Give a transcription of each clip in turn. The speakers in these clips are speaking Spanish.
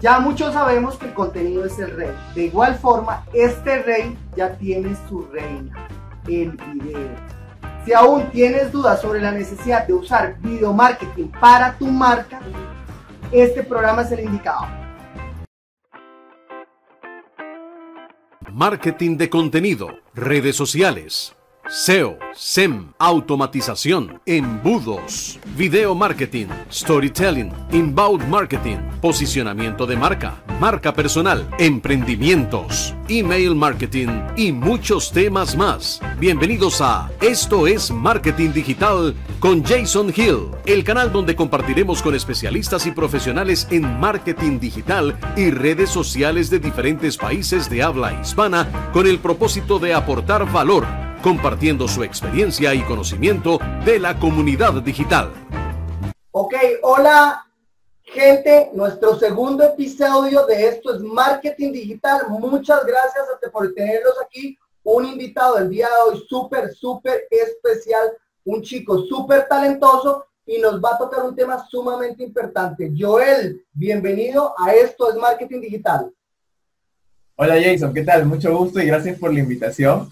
Ya muchos sabemos que el contenido es el rey. De igual forma, este rey ya tiene su reina, el video. Si aún tienes dudas sobre la necesidad de usar video marketing para tu marca, este programa es el indicado. Marketing de contenido, redes sociales SEO, SEM, automatización, embudos, video marketing, storytelling, inbound marketing, posicionamiento de marca, marca personal, emprendimientos, email marketing y muchos temas más. Bienvenidos a Esto es Marketing Digital con Jason Hill, el canal donde compartiremos con especialistas y profesionales en marketing digital y redes sociales de diferentes países de habla hispana con el propósito de aportar valor compartiendo su experiencia y conocimiento de la comunidad digital. Ok, hola gente, nuestro segundo episodio de esto es Marketing Digital. Muchas gracias por tenerlos aquí. Un invitado el día de hoy súper, súper especial, un chico súper talentoso y nos va a tocar un tema sumamente importante. Joel, bienvenido a esto es Marketing Digital. Hola Jason, ¿qué tal? Mucho gusto y gracias por la invitación.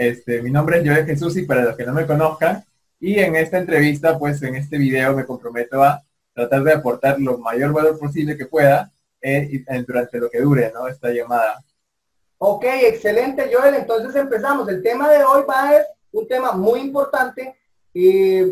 Este, mi nombre es Joel Jesús y para los que no me conozcan, y en esta entrevista, pues en este video me comprometo a tratar de aportar lo mayor valor posible que pueda eh, durante lo que dure, ¿no? Esta llamada. Ok, excelente Joel, entonces empezamos. El tema de hoy va a ser un tema muy importante eh,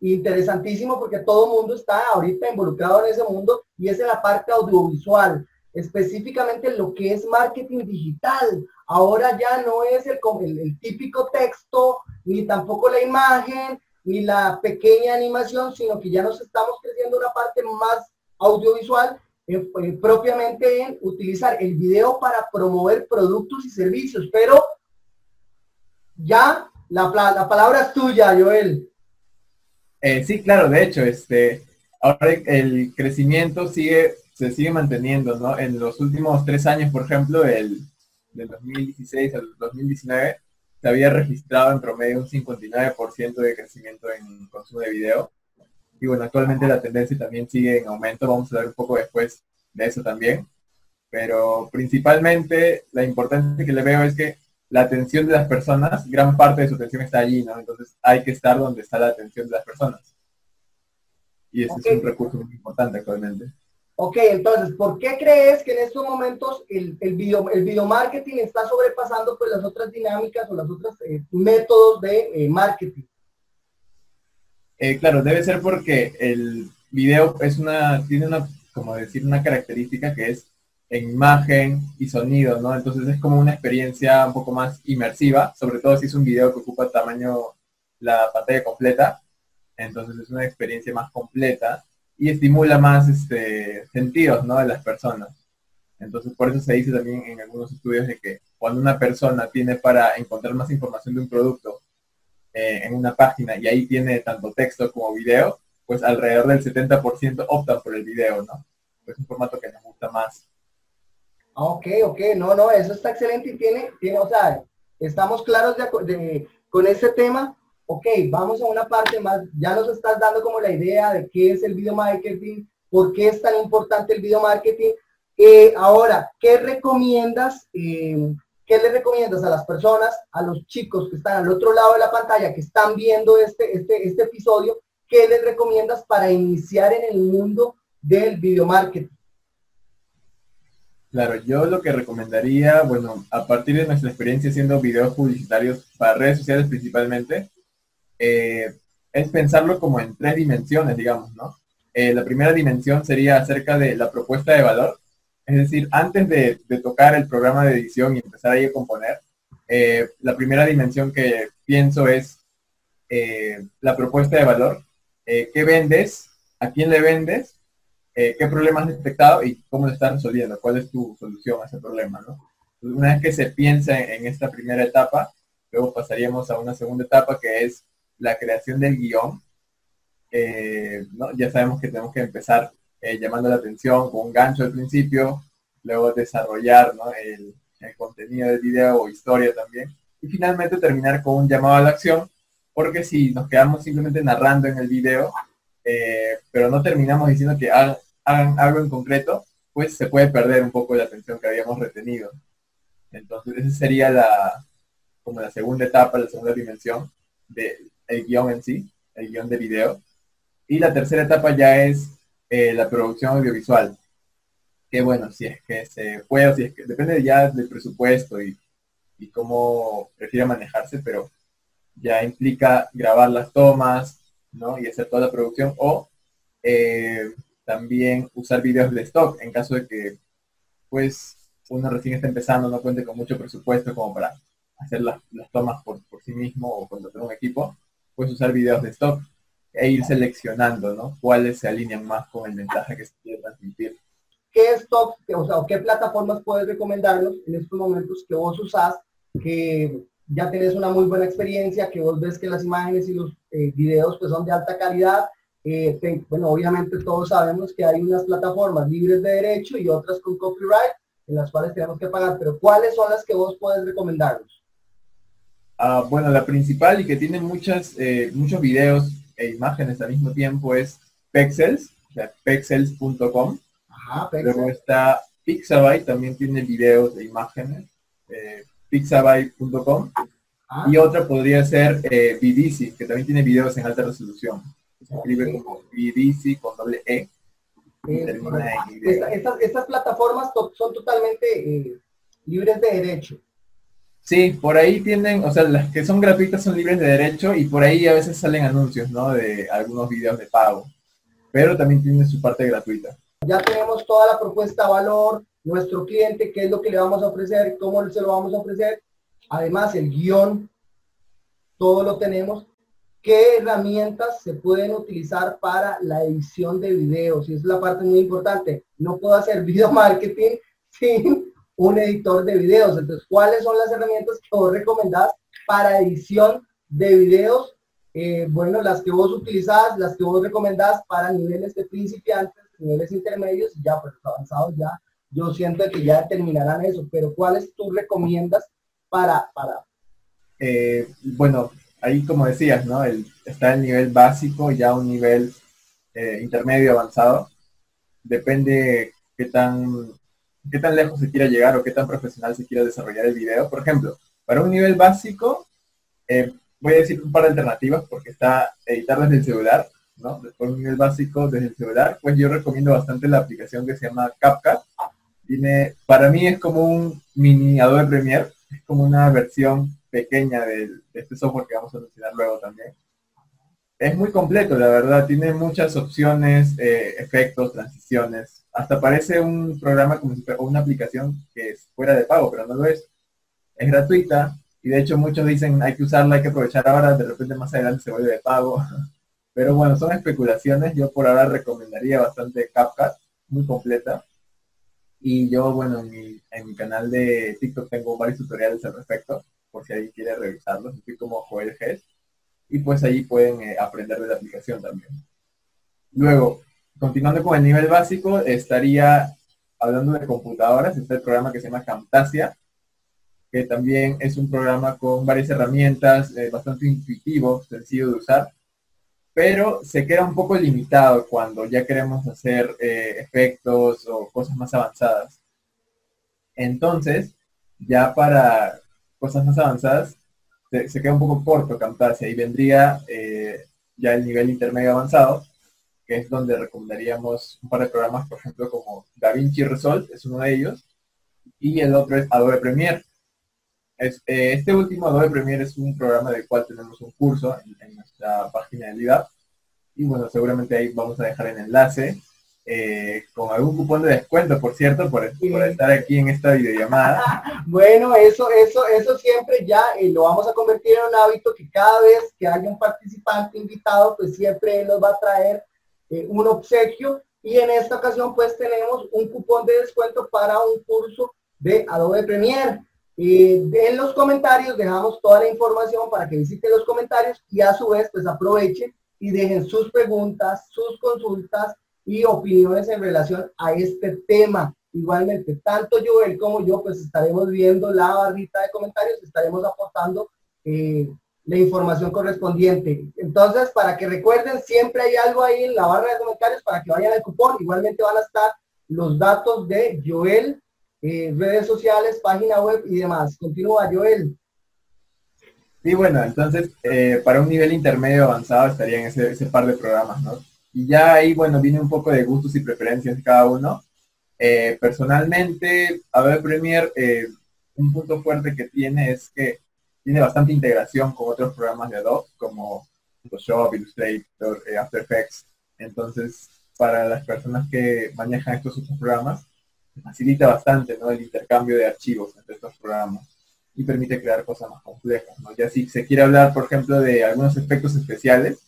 interesantísimo porque todo el mundo está ahorita involucrado en ese mundo y es en la parte audiovisual, específicamente lo que es marketing digital. Ahora ya no es el, el, típico texto, ni tampoco la imagen, ni la pequeña animación, sino que ya nos estamos creciendo una parte más audiovisual, eh, eh, propiamente en utilizar el video para promover productos y servicios. Pero ya la, la palabra es tuya, Joel. Eh, sí, claro, de hecho, este, ahora el crecimiento sigue, se sigue manteniendo, ¿no? En los últimos tres años, por ejemplo, el, del 2016 al 2019 se había registrado en promedio un 59% de crecimiento en consumo de video. Y bueno, actualmente la tendencia también sigue en aumento, vamos a ver un poco después de eso también. Pero principalmente la importancia que le veo es que la atención de las personas, gran parte de su atención está allí, ¿no? Entonces hay que estar donde está la atención de las personas. Y ese es un recurso muy importante actualmente. Ok, entonces, ¿por qué crees que en estos momentos el, el, video, el video marketing está sobrepasando pues, las otras dinámicas o los otros eh, métodos de eh, marketing? Eh, claro, debe ser porque el video es una, tiene una, como decir, una característica que es en imagen y sonido, ¿no? Entonces es como una experiencia un poco más inmersiva, sobre todo si es un video que ocupa tamaño la pantalla completa, entonces es una experiencia más completa y estimula más este, sentidos ¿no? de las personas. Entonces, por eso se dice también en algunos estudios de que cuando una persona tiene para encontrar más información de un producto eh, en una página y ahí tiene tanto texto como video, pues alrededor del 70% optan por el video, ¿no? Es un formato que nos gusta más. Ok, ok, no, no, eso está excelente y tiene, tiene o sea, estamos claros de, con ese tema ok, vamos a una parte más, ya nos estás dando como la idea de qué es el video marketing, por qué es tan importante el video marketing. Eh, ahora, ¿qué recomiendas? Eh, ¿Qué le recomiendas a las personas, a los chicos que están al otro lado de la pantalla, que están viendo este, este, este episodio? ¿Qué les recomiendas para iniciar en el mundo del video marketing? Claro, yo lo que recomendaría, bueno, a partir de nuestra experiencia haciendo videos publicitarios para redes sociales principalmente, eh, es pensarlo como en tres dimensiones, digamos, ¿no? Eh, la primera dimensión sería acerca de la propuesta de valor, es decir, antes de, tocar el programa de edición y empezar ahí a componer, eh, la primera dimensión que pienso es la propuesta de valor, qué vendes, a quién le vendes, qué problema has detectado y cómo lo estás resolviendo, cuál es tu solución a ese problema, ¿no? Una vez que se piensa en esta primera etapa, luego pasaríamos a una segunda etapa que es la creación del guion, eh, ya sabemos que tenemos que empezar eh, llamando la atención con un gancho al principio, luego desarrollar el, contenido del video o historia también, y finalmente terminar con un llamado a la acción, porque si nos quedamos simplemente narrando en el video, eh, pero no terminamos diciendo que hagan, algo en concreto, pues se puede perder un poco la atención que habíamos retenido. Entonces, esa sería la, como la segunda etapa, la segunda dimensión del guion en sí, el guion de video. Y la tercera etapa ya es eh, la producción audiovisual. Que bueno, si es que se puede, si es que depende ya del presupuesto y, y cómo prefiera manejarse, pero ya implica grabar las tomas, ¿no? Y hacer toda la producción o eh, también usar videos de stock en caso de que, pues, uno recién está empezando, no cuente con mucho presupuesto como para hacer las, tomas por, sí mismo o contratar un equipo, puedes usar videos de stock e ir seleccionando, ¿no? Cuáles se alinean más con el mensaje que se quiere transmitir. ¿Qué stock, o sea, qué plataformas puedes recomendarnos en estos momentos que vos usás, que ya tenés una muy buena experiencia, que vos ves que las imágenes y los eh, videos pues son de alta calidad. Eh, bueno, obviamente todos sabemos que hay unas plataformas libres de derecho y otras con copyright en las cuales tenemos que pagar, pero ¿cuáles son las que vos puedes recomendarnos? Ah, bueno, la principal y que tiene muchas, eh, muchos videos e imágenes al mismo tiempo es Pexels, o sea, pexels.com. Luego está Pixabay, también tiene videos e imágenes pixabay.com. Ah. Y otra podría ser eh, que también tiene videos en alta resolución. Se escribe como BDC con doble E. estas, plataformas son totalmente eh, libres de derecho. Sí, por ahí tienen, o sea, las que son gratuitas son libres de derecho y por ahí a veces salen anuncios, ¿no? De algunos videos de pago. Pero también tienen su parte gratuita. Ya tenemos toda la propuesta valor, nuestro cliente, qué es lo que le vamos a ofrecer, cómo se lo vamos a ofrecer. Además, el guion, todo lo tenemos. ¿Qué herramientas se pueden utilizar para la edición de videos? Y es la parte muy importante. No puedo hacer video marketing sin un editor de videos. Entonces, ¿cuáles son las herramientas que vos recomendás para edición de videos? Eh, bueno, las que vos utilizás, las que vos recomendás para niveles de principiantes, niveles intermedios, ya pues avanzados ya yo siento que ya terminarán eso, pero ¿cuáles tú recomiendas para... para... Eh, bueno, ahí como decías, ¿no? El, está el nivel básico, ya un nivel eh, intermedio avanzado. Depende qué tan, qué tan lejos se quiera llegar o qué tan profesional se quiera desarrollar el video. Por ejemplo, para un nivel básico, eh, voy a decir un par de alternativas porque está editar desde el celular, ¿no? Después un nivel básico desde el celular, pues yo recomiendo bastante la aplicación que se llama CapCut tiene, para mí es como un mini Adobe Premiere, es como una versión pequeña de, este software que vamos a mencionar luego también. Es muy completo, la verdad, tiene muchas opciones, eh, efectos, transiciones, hasta parece un programa como o una aplicación que es fuera de pago, pero no lo es. Es gratuita y de hecho muchos dicen hay que usarla, hay que aprovechar ahora, de repente más adelante se vuelve de pago. Pero bueno, son especulaciones, yo por ahora recomendaría bastante CapCut, muy completa. Y yo, bueno, en mi, canal de TikTok tengo varios tutoriales al respecto, por si alguien quiere revisarlos. Estoy como Joel G. Y pues ahí pueden eh, aprender de la aplicación también. Luego, continuando con el nivel básico, estaría hablando de computadoras. Está el programa que se llama Camtasia, que también es un programa con varias herramientas, eh, bastante intuitivo, sencillo de usar pero se queda un poco limitado cuando ya queremos hacer eh, efectos o cosas más avanzadas. Entonces, ya para cosas más avanzadas, se, queda un poco corto Camtasia y vendría eh, ya el nivel intermedio avanzado, que es donde recomendaríamos un par de programas, por ejemplo, como DaVinci Resolve, es uno de ellos, y el otro es Adobe Premiere. Es, eh, este último Adobe Premiere es un programa del cual tenemos un curso en, nuestra página de LIDAP. Y bueno, seguramente ahí vamos a dejar el enlace eh, con algún cupón de descuento, por cierto, por, estar aquí en esta videollamada. bueno, eso, eso, eso siempre ya eh, lo vamos a convertir en un hábito que cada vez que haya un participante invitado, pues siempre él nos va a traer un obsequio. Y en esta ocasión pues tenemos un cupón de descuento para un curso de Adobe Premiere. Eh, en los comentarios dejamos toda la información para que visiten los comentarios y a su vez pues aprovechen y dejen sus preguntas, sus consultas y opiniones en relación a este tema. Igualmente, tanto Joel como yo pues estaremos viendo la barrita de comentarios, estaremos aportando eh, la información correspondiente. Entonces, para que recuerden, siempre hay algo ahí en la barra de comentarios para que vayan al cupón. Igualmente van a estar los datos de Joel, eh, redes sociales, página web y demás. Continúa, Joel. Sí, bueno, entonces eh, para un nivel intermedio avanzado estarían ese, ese par de programas, ¿no? Y ya ahí, bueno, viene un poco de gustos y preferencias de cada uno. Eh, personalmente, Adobe Premiere, un punto fuerte que tiene es que tiene bastante integración con otros programas de Adobe, como Photoshop, Illustrator, After Effects. Entonces, para las personas que manejan estos otros programas, facilita bastante el intercambio de archivos entre estos programas y permite crear cosas más complejas. ¿no? Ya si se quiere hablar, por ejemplo, de algunos efectos especiales,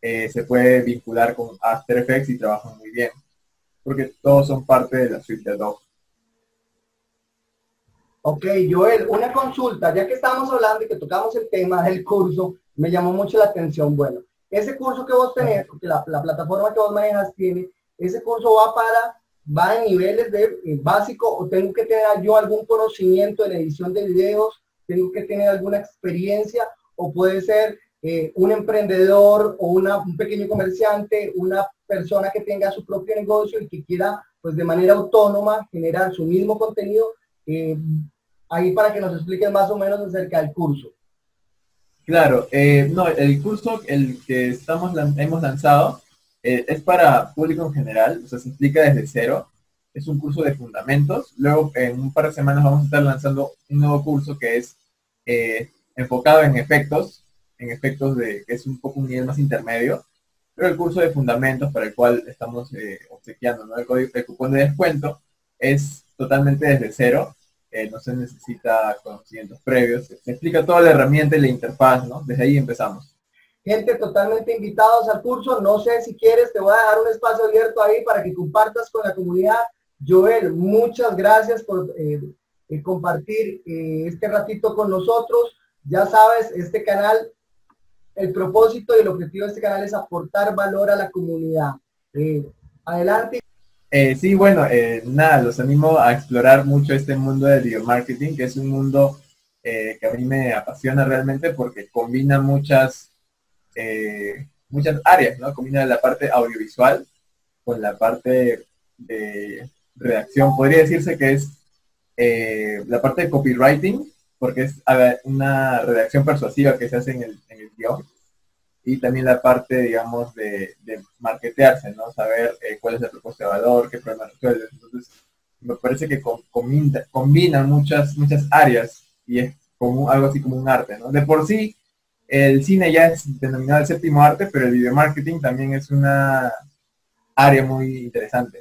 eh, se puede vincular con After Effects y trabajan muy bien, porque todos son parte de la suite de Adobe. Ok, Joel, una consulta, ya que estamos hablando y que tocamos el tema del curso, me llamó mucho la atención. Bueno, ese curso que vos tenés, porque la, plataforma que vos manejas tiene, ese curso va para, va en niveles de eh, básico o tengo que tener yo algún conocimiento en edición de videos, tengo que tener alguna experiencia o puede ser eh, un emprendedor o una, un pequeño comerciante, una persona que tenga su propio negocio y que quiera pues de manera autónoma generar su mismo contenido. Eh, ahí para que nos expliques más o menos acerca del curso. Claro, eh, no, el curso, el que estamos hemos lanzado, eh, es para público en general, o sea, se explica desde cero. Es un curso de fundamentos. Luego, en un par de semanas vamos a estar lanzando un nuevo curso que es enfocado en efectos, en efectos de, que es un poco un nivel más intermedio. Pero el curso de fundamentos para el cual estamos obsequiando ¿no? el, código, el cupón de descuento es totalmente desde cero eh, no se necesita conocimientos previos, se explica toda la herramienta y la interfaz, ¿no? Desde ahí empezamos. Gente, totalmente invitados al curso, no sé si quieres, te voy a dar un espacio abierto ahí para que compartas con la comunidad. Joel, muchas gracias por eh, eh, compartir este ratito con nosotros. Ya sabes, este canal, el propósito y el objetivo de este canal es aportar valor a la comunidad. adelante. Eh, sí, bueno, eh, nada, los animo a explorar mucho este mundo del video marketing, que es un mundo eh, que a mí me apasiona realmente porque combina muchas, muchas áreas, ¿no? Combina la parte audiovisual con la parte de redacción. Podría decirse que es la parte de copywriting, porque es una redacción persuasiva que se hace en el, en el guion y también la parte, digamos, de, de marketearse, ¿no? Saber eh, cuál es el propósito de valor, qué problema resuelve. Entonces, me parece que combina, combina, muchas, muchas áreas y es como algo así como un arte, ¿no? De por sí, el cine ya es denominado el séptimo arte, pero el video marketing también es una área muy interesante.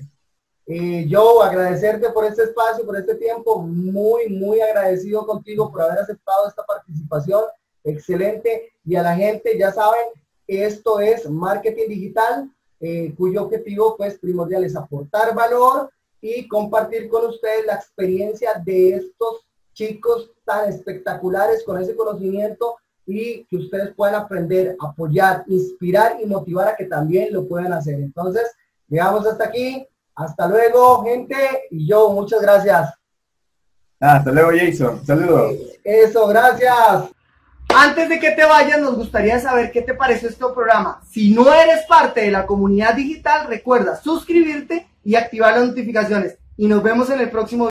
Y yo agradecerte por este espacio, por este tiempo, muy, muy agradecido contigo por haber aceptado esta participación excelente. Y a la gente, ya saben, esto es marketing digital, eh, cuyo objetivo pues primordial es aportar valor y compartir con ustedes la experiencia de estos chicos tan espectaculares con ese conocimiento y que ustedes puedan aprender, apoyar, inspirar y motivar a que también lo puedan hacer. Entonces, llegamos hasta aquí. Hasta luego, gente. Y yo, muchas gracias. Hasta luego, Jason. Saludos. Eso, gracias. Antes de que te vayas, nos gustaría saber qué te pareció este programa. Si no eres parte de la comunidad digital, recuerda suscribirte y activar las notificaciones. Y nos vemos en el próximo